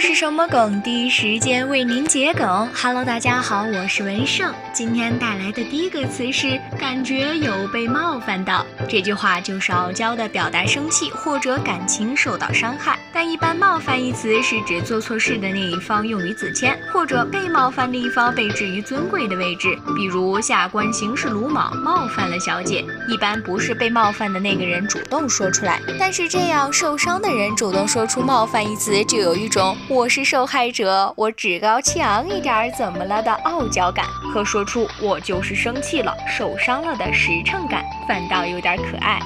这是什么梗？第一时间为您解梗。Hello，大家好，我是文胜。今天带来的第一个词是“感觉有被冒犯到”。这句话就是傲娇的表达生气或者感情受到伤害。但一般“冒犯”一词是指做错事的那一方用于自谦，或者被冒犯的一方被置于尊贵的位置。比如下官行事鲁莽，冒犯了小姐。一般不是被冒犯的那个人主动说出来，但是这样受伤的人主动说出“冒犯”一词，就有一种。我是受害者，我趾高气昂一点怎么了的傲娇感，和说出我就是生气了、受伤了的实诚感，反倒有点可爱。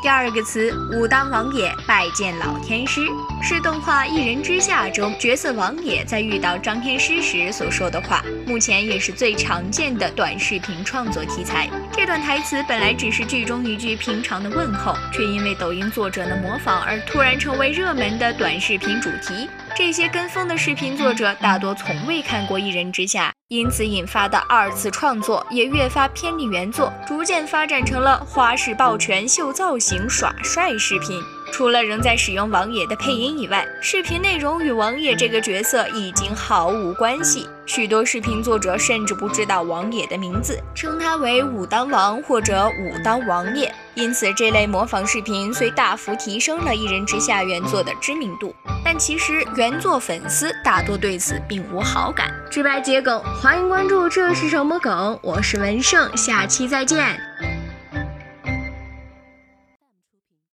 第二个词，武当王爷拜见老天师，是动画《一人之下》中角色王爷在遇到张天师时所说的话，目前也是最常见的短视频创作题材。这段台词本来只是剧中一句平常的问候，却因为抖音作者的模仿而突然成为热门的短视频主题。这些跟风的视频作者大多从未看过《一人之下》。因此引发的二次创作也越发偏离原作，逐渐发展成了花式抱拳、秀造型、耍帅视频。除了仍在使用王爷的配音以外，视频内容与王爷这个角色已经毫无关系。许多视频作者甚至不知道王爷的名字，称他为武当王或者武当王爷。因此，这类模仿视频虽大幅提升了《一人之下》原作的知名度，但其实原作粉丝大多对此并无好感。直白桔梗，欢迎关注，这是什么梗？我是文胜，下期再见。